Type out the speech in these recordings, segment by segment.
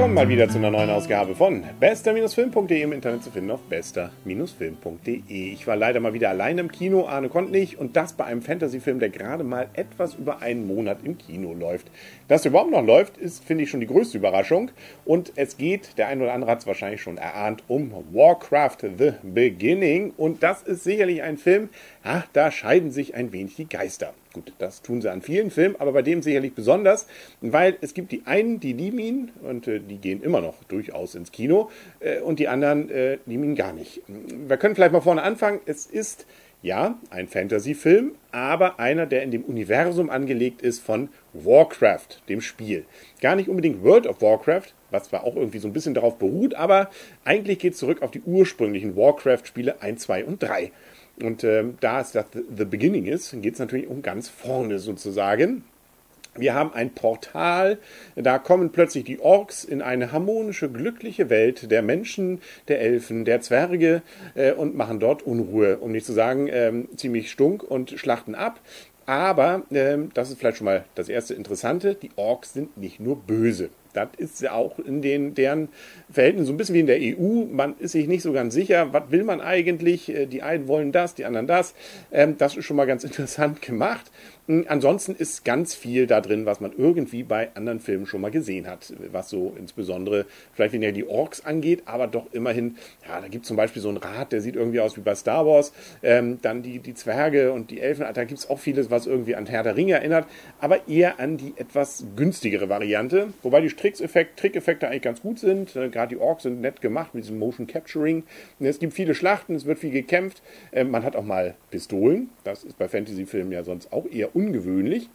willkommen mal wieder zu einer neuen Ausgabe von bester-film.de im Internet zu finden auf bester-film.de. Ich war leider mal wieder allein im Kino, Arne konnte nicht und das bei einem Fantasy-Film, der gerade mal etwas über einen Monat im Kino läuft. Dass er überhaupt noch läuft, ist, finde ich, schon die größte Überraschung und es geht, der ein oder andere hat es wahrscheinlich schon erahnt, um Warcraft The Beginning und das ist sicherlich ein Film, ach, da scheiden sich ein wenig die Geister. Gut, das tun sie an vielen Filmen, aber bei dem sicherlich besonders, weil es gibt die einen, die lieben ihn und äh, die gehen immer noch durchaus ins Kino äh, und die anderen äh, lieben ihn gar nicht. Wir können vielleicht mal vorne anfangen. Es ist ja ein Fantasy-Film, aber einer, der in dem Universum angelegt ist von Warcraft, dem Spiel. Gar nicht unbedingt World of Warcraft, was zwar auch irgendwie so ein bisschen darauf beruht, aber eigentlich geht es zurück auf die ursprünglichen Warcraft-Spiele 1, 2 und 3. Und ähm, da es das The Beginning ist, geht es natürlich um ganz vorne sozusagen. Wir haben ein Portal, da kommen plötzlich die Orks in eine harmonische, glückliche Welt der Menschen, der Elfen, der Zwerge äh, und machen dort Unruhe, um nicht zu sagen ähm, ziemlich stunk und schlachten ab. Aber ähm, das ist vielleicht schon mal das erste Interessante, die Orks sind nicht nur böse. Das ist ja auch in den, deren Verhältnissen so ein bisschen wie in der EU. Man ist sich nicht so ganz sicher, was will man eigentlich? Äh, die einen wollen das, die anderen das. Ähm, das ist schon mal ganz interessant gemacht. Hm, ansonsten ist ganz viel da drin, was man irgendwie bei anderen Filmen schon mal gesehen hat, was so insbesondere vielleicht weniger die Orks angeht, aber doch immerhin, ja, da gibt es zum Beispiel so einen Rat, der sieht irgendwie aus wie bei Star Wars, ähm, dann die, die Zwerge und die Elfen, da gibt es auch vieles, was irgendwie an Herr der Ringe erinnert, aber eher an die etwas günstigere Variante, wobei die Trickeffekte eigentlich ganz gut sind, äh, gerade die Orks sind nett gemacht mit diesem Motion Capturing, es gibt viele Schlachten, es wird viel gekämpft, äh, man hat auch mal Pistolen, das ist bei Fantasy-Filmen ja sonst auch eher ungewöhnlich.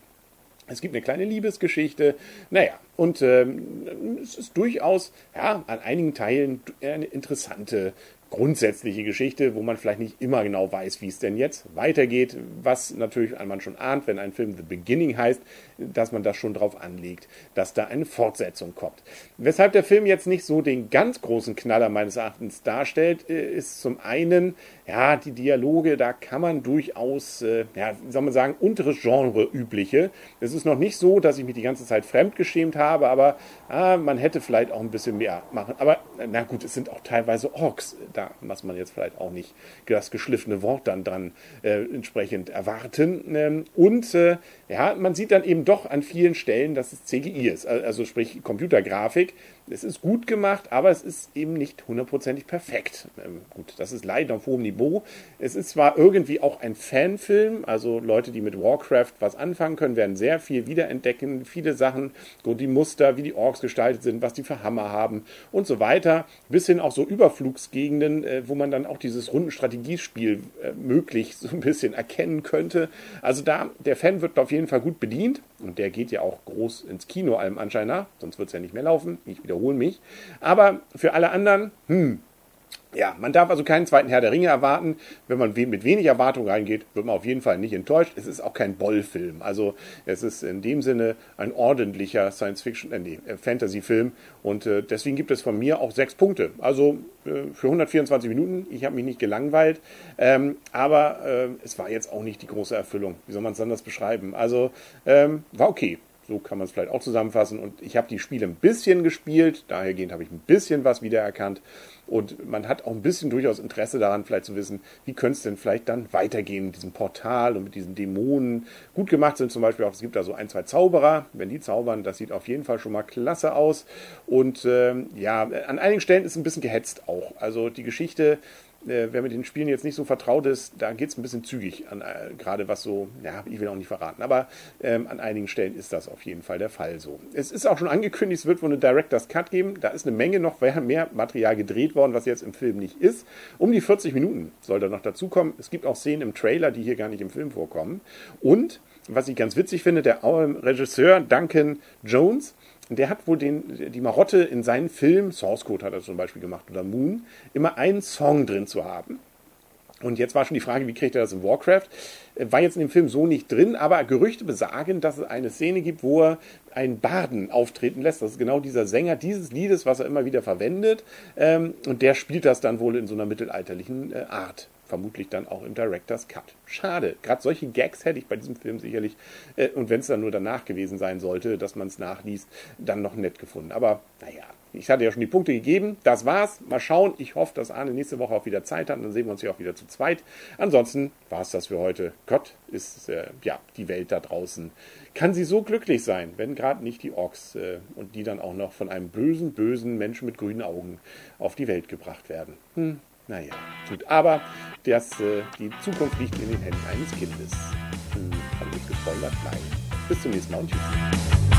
Es gibt eine kleine Liebesgeschichte. Naja, und ähm, es ist durchaus ja, an einigen Teilen eine interessante grundsätzliche Geschichte, wo man vielleicht nicht immer genau weiß, wie es denn jetzt weitergeht, was natürlich man schon ahnt, wenn ein Film The Beginning heißt, dass man das schon drauf anlegt, dass da eine Fortsetzung kommt. Weshalb der Film jetzt nicht so den ganz großen Knaller meines Erachtens darstellt, äh, ist zum einen, ja, die Dialoge, da kann man durchaus, äh, ja, soll man sagen, unteres Genre übliche. Es ist noch nicht so, dass ich mich die ganze Zeit fremdgeschämt habe, aber ah, man hätte vielleicht auch ein bisschen mehr machen. Aber na gut, es sind auch teilweise Orks da, was man jetzt vielleicht auch nicht das geschliffene Wort dann dran äh, entsprechend erwarten. Ähm, und äh, ja, man sieht dann eben doch an vielen Stellen, dass es CGI ist, also sprich Computergrafik. Es ist gut gemacht, aber es ist eben nicht hundertprozentig perfekt. Ähm, gut, das ist leider auf hohem Niveau. Es ist zwar irgendwie auch ein Fanfilm, also Leute, die mit Warcraft was anfangen können, werden sehr viel wiederentdecken, viele Sachen, so die Muster, wie die Orks gestaltet sind, was die für Hammer haben und so weiter, bis hin auch so Überflugsgegenden, äh, wo man dann auch dieses Rundenstrategiespiel äh, möglich so ein bisschen erkennen könnte. Also da, der Fan wird auf jeden Fall gut bedient und der geht ja auch groß ins Kino allem Anschein nach, sonst wird es ja nicht mehr laufen. Ich wiederhole mich. Aber für alle anderen, hm, ja, man darf also keinen zweiten Herr der Ringe erwarten. Wenn man mit wenig Erwartung reingeht, wird man auf jeden Fall nicht enttäuscht. Es ist auch kein Boll-Film. Also es ist in dem Sinne ein ordentlicher Science-Fiction, äh, nee, äh, Fantasy-Film. Und äh, deswegen gibt es von mir auch sechs Punkte. Also äh, für 124 Minuten. Ich habe mich nicht gelangweilt. Ähm, aber äh, es war jetzt auch nicht die große Erfüllung. Wie soll man es anders beschreiben? Also ähm, war okay. So kann man es vielleicht auch zusammenfassen. Und ich habe die Spiele ein bisschen gespielt, dahergehend habe ich ein bisschen was wiedererkannt. Und man hat auch ein bisschen durchaus Interesse daran, vielleicht zu wissen, wie könnte es denn vielleicht dann weitergehen mit diesem Portal und mit diesen Dämonen. Gut gemacht sind zum Beispiel auch, es gibt da so ein, zwei Zauberer. Wenn die zaubern, das sieht auf jeden Fall schon mal klasse aus. Und ähm, ja, an einigen Stellen ist es ein bisschen gehetzt auch. Also die Geschichte äh, wer mit den Spielen jetzt nicht so vertraut ist, da geht es ein bisschen zügig, an, äh, gerade was so, ja, ich will auch nicht verraten, aber ähm, an einigen Stellen ist das auf jeden Fall der Fall so. Es ist auch schon angekündigt, es wird wohl eine Director's Cut geben, da ist eine Menge noch mehr Material gedreht worden, was jetzt im Film nicht ist. Um die 40 Minuten soll da noch dazukommen. Es gibt auch Szenen im Trailer, die hier gar nicht im Film vorkommen. Und, was ich ganz witzig finde, der Regisseur Duncan Jones, der hat wohl den, die Marotte in seinen Film, Source Code hat er zum Beispiel gemacht, oder Moon, immer einen Song drin zu haben. Und jetzt war schon die Frage, wie kriegt er das in Warcraft? Äh, war jetzt in dem Film so nicht drin, aber Gerüchte besagen, dass es eine Szene gibt, wo er einen Baden auftreten lässt. Das ist genau dieser Sänger dieses Liedes, was er immer wieder verwendet. Ähm, und der spielt das dann wohl in so einer mittelalterlichen äh, Art vermutlich dann auch im Director's Cut. Schade. Gerade solche Gags hätte ich bei diesem Film sicherlich, äh, und wenn es dann nur danach gewesen sein sollte, dass man es nachliest, dann noch nett gefunden. Aber naja, ich hatte ja schon die Punkte gegeben. Das war's. Mal schauen. Ich hoffe, dass Arne nächste Woche auch wieder Zeit hat. Dann sehen wir uns hier auch wieder zu zweit. Ansonsten war es das für heute. Gott ist äh, ja die Welt da draußen. Kann sie so glücklich sein, wenn gerade nicht die Orks äh, und die dann auch noch von einem bösen, bösen Menschen mit grünen Augen auf die Welt gebracht werden. Hm, naja, gut. Aber das, äh, die Zukunft liegt in den Händen eines Kindes. Hm, haben wir gespoilert? Nein. Bis zum nächsten Mal und tschüss.